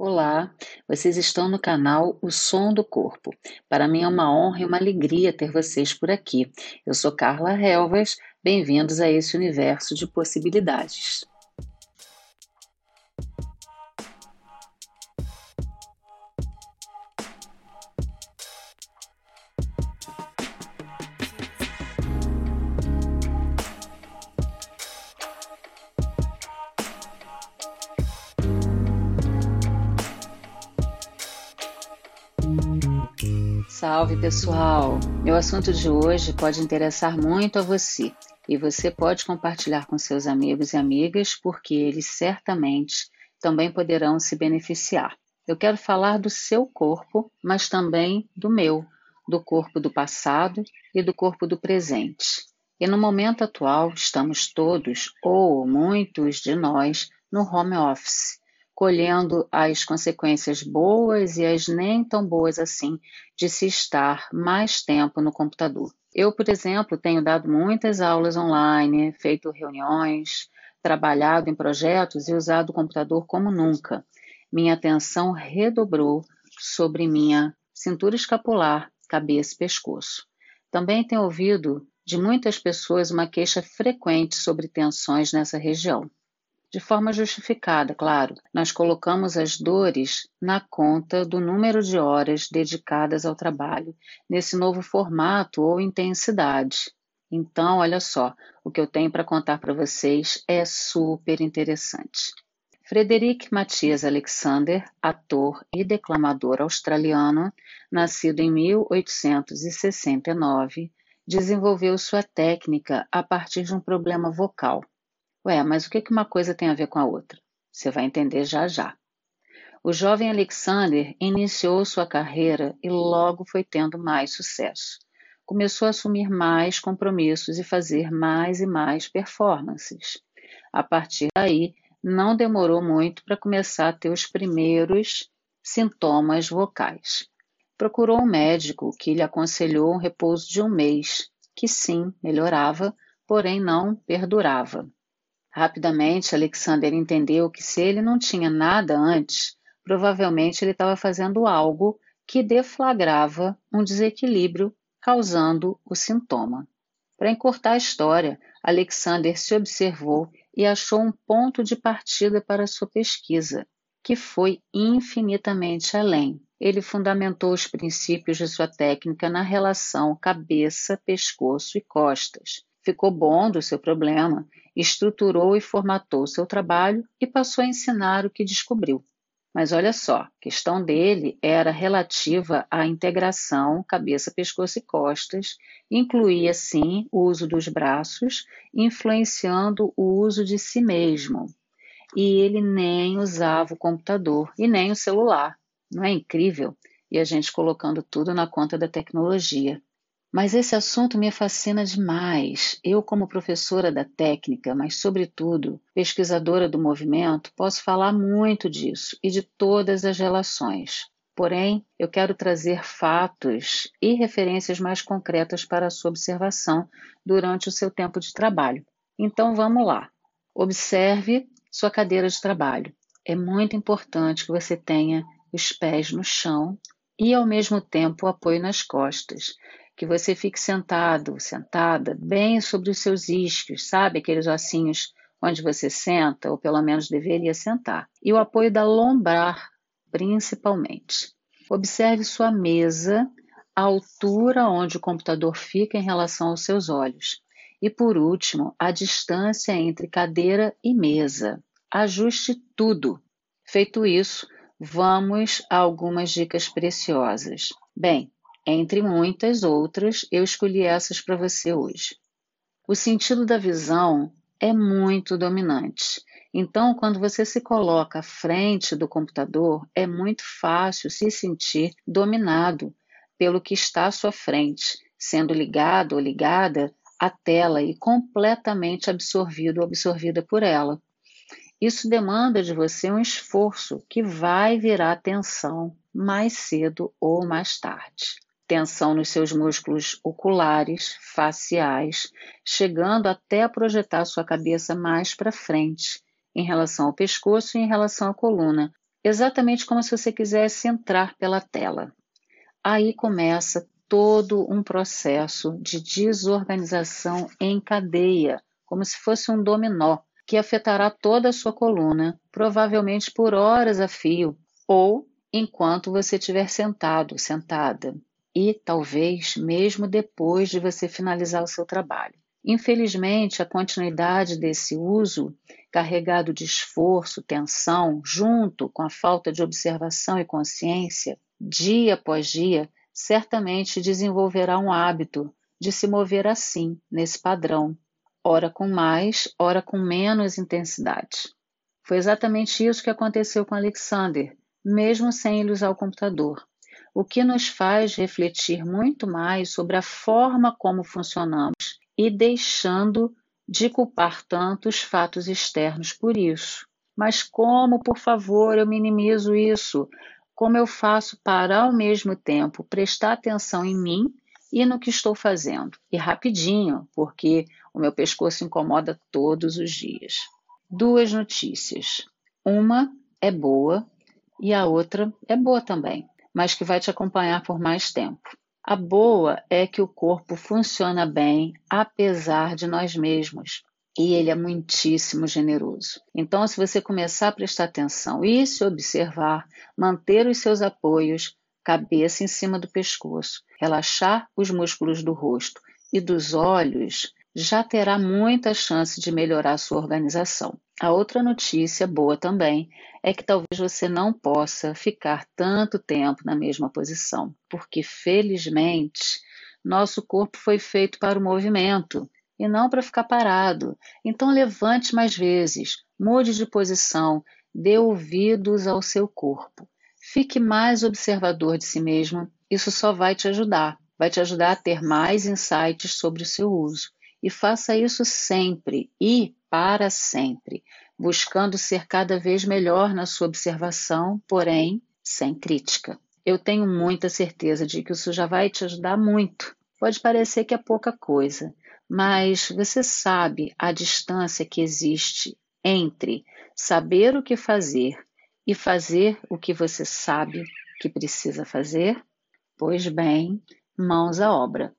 Olá, vocês estão no canal O Som do Corpo. Para mim é uma honra e uma alegria ter vocês por aqui. Eu sou Carla Helvas, bem-vindos a esse universo de possibilidades. Salve pessoal! Meu assunto de hoje pode interessar muito a você e você pode compartilhar com seus amigos e amigas porque eles certamente também poderão se beneficiar. Eu quero falar do seu corpo, mas também do meu, do corpo do passado e do corpo do presente. E no momento atual, estamos todos, ou muitos de nós, no home office colhendo as consequências boas e as nem tão boas assim de se estar mais tempo no computador. Eu, por exemplo, tenho dado muitas aulas online, feito reuniões, trabalhado em projetos e usado o computador como nunca. Minha atenção redobrou sobre minha cintura escapular, cabeça e pescoço. Também tenho ouvido de muitas pessoas uma queixa frequente sobre tensões nessa região de forma justificada, claro. Nós colocamos as dores na conta do número de horas dedicadas ao trabalho, nesse novo formato ou intensidade. Então, olha só, o que eu tenho para contar para vocês é super interessante. Frederic Matias Alexander, ator e declamador australiano, nascido em 1869, desenvolveu sua técnica a partir de um problema vocal Ué, mas o que uma coisa tem a ver com a outra? Você vai entender já já. O jovem Alexander iniciou sua carreira e logo foi tendo mais sucesso. Começou a assumir mais compromissos e fazer mais e mais performances. A partir daí, não demorou muito para começar a ter os primeiros sintomas vocais. Procurou um médico que lhe aconselhou um repouso de um mês, que sim, melhorava, porém não perdurava. Rapidamente, Alexander entendeu que se ele não tinha nada antes, provavelmente ele estava fazendo algo que deflagrava um desequilíbrio, causando o sintoma. Para encurtar a história, Alexander se observou e achou um ponto de partida para sua pesquisa, que foi infinitamente além. Ele fundamentou os princípios de sua técnica na relação cabeça, pescoço e costas, ficou bom do seu problema, estruturou e formatou seu trabalho e passou a ensinar o que descobriu. Mas olha só, a questão dele era relativa à integração cabeça, pescoço e costas, incluía sim o uso dos braços, influenciando o uso de si mesmo. E ele nem usava o computador e nem o celular. Não é incrível? E a gente colocando tudo na conta da tecnologia. Mas esse assunto me fascina demais. Eu, como professora da técnica, mas, sobretudo, pesquisadora do movimento, posso falar muito disso e de todas as relações. Porém, eu quero trazer fatos e referências mais concretas para a sua observação durante o seu tempo de trabalho. Então, vamos lá. Observe sua cadeira de trabalho. É muito importante que você tenha os pés no chão e, ao mesmo tempo, o apoio nas costas que você fique sentado, sentada, bem sobre os seus isquios, sabe? Aqueles ossinhos onde você senta, ou pelo menos deveria sentar. E o apoio da lombar, principalmente. Observe sua mesa, a altura onde o computador fica em relação aos seus olhos. E por último, a distância entre cadeira e mesa. Ajuste tudo. Feito isso, vamos a algumas dicas preciosas. Bem, entre muitas outras, eu escolhi essas para você hoje. O sentido da visão é muito dominante. Então, quando você se coloca à frente do computador, é muito fácil se sentir dominado pelo que está à sua frente, sendo ligado ou ligada à tela e completamente absorvido ou absorvida por ela. Isso demanda de você um esforço que vai virar atenção mais cedo ou mais tarde tensão nos seus músculos oculares, faciais, chegando até a projetar sua cabeça mais para frente, em relação ao pescoço e em relação à coluna, exatamente como se você quisesse entrar pela tela. Aí começa todo um processo de desorganização em cadeia, como se fosse um dominó, que afetará toda a sua coluna, provavelmente por horas a fio, ou enquanto você estiver sentado, sentada, e talvez mesmo depois de você finalizar o seu trabalho. Infelizmente, a continuidade desse uso, carregado de esforço, tensão, junto com a falta de observação e consciência, dia após dia, certamente desenvolverá um hábito de se mover assim, nesse padrão, ora com mais, ora com menos intensidade. Foi exatamente isso que aconteceu com Alexander, mesmo sem ele usar o computador, o que nos faz refletir muito mais sobre a forma como funcionamos e deixando de culpar tanto os fatos externos por isso. Mas como, por favor, eu minimizo isso? Como eu faço para, ao mesmo tempo, prestar atenção em mim e no que estou fazendo? E rapidinho, porque o meu pescoço incomoda todos os dias. Duas notícias. Uma é boa e a outra é boa também, mas que vai te acompanhar por mais tempo. A boa é que o corpo funciona bem apesar de nós mesmos. E ele é muitíssimo generoso. Então, se você começar a prestar atenção e se observar, manter os seus apoios, cabeça em cima do pescoço, relaxar os músculos do rosto e dos olhos, já terá muita chance de melhorar sua organização. A outra notícia boa também é que talvez você não possa ficar tanto tempo na mesma posição, porque felizmente nosso corpo foi feito para o movimento e não para ficar parado. Então levante mais vezes, mude de posição, dê ouvidos ao seu corpo. Fique mais observador de si mesmo, isso só vai te ajudar. Vai te ajudar a ter mais insights sobre o seu uso. E faça isso sempre e para sempre, buscando ser cada vez melhor na sua observação, porém sem crítica. Eu tenho muita certeza de que isso já vai te ajudar muito. Pode parecer que é pouca coisa, mas você sabe a distância que existe entre saber o que fazer e fazer o que você sabe que precisa fazer? Pois bem, mãos à obra.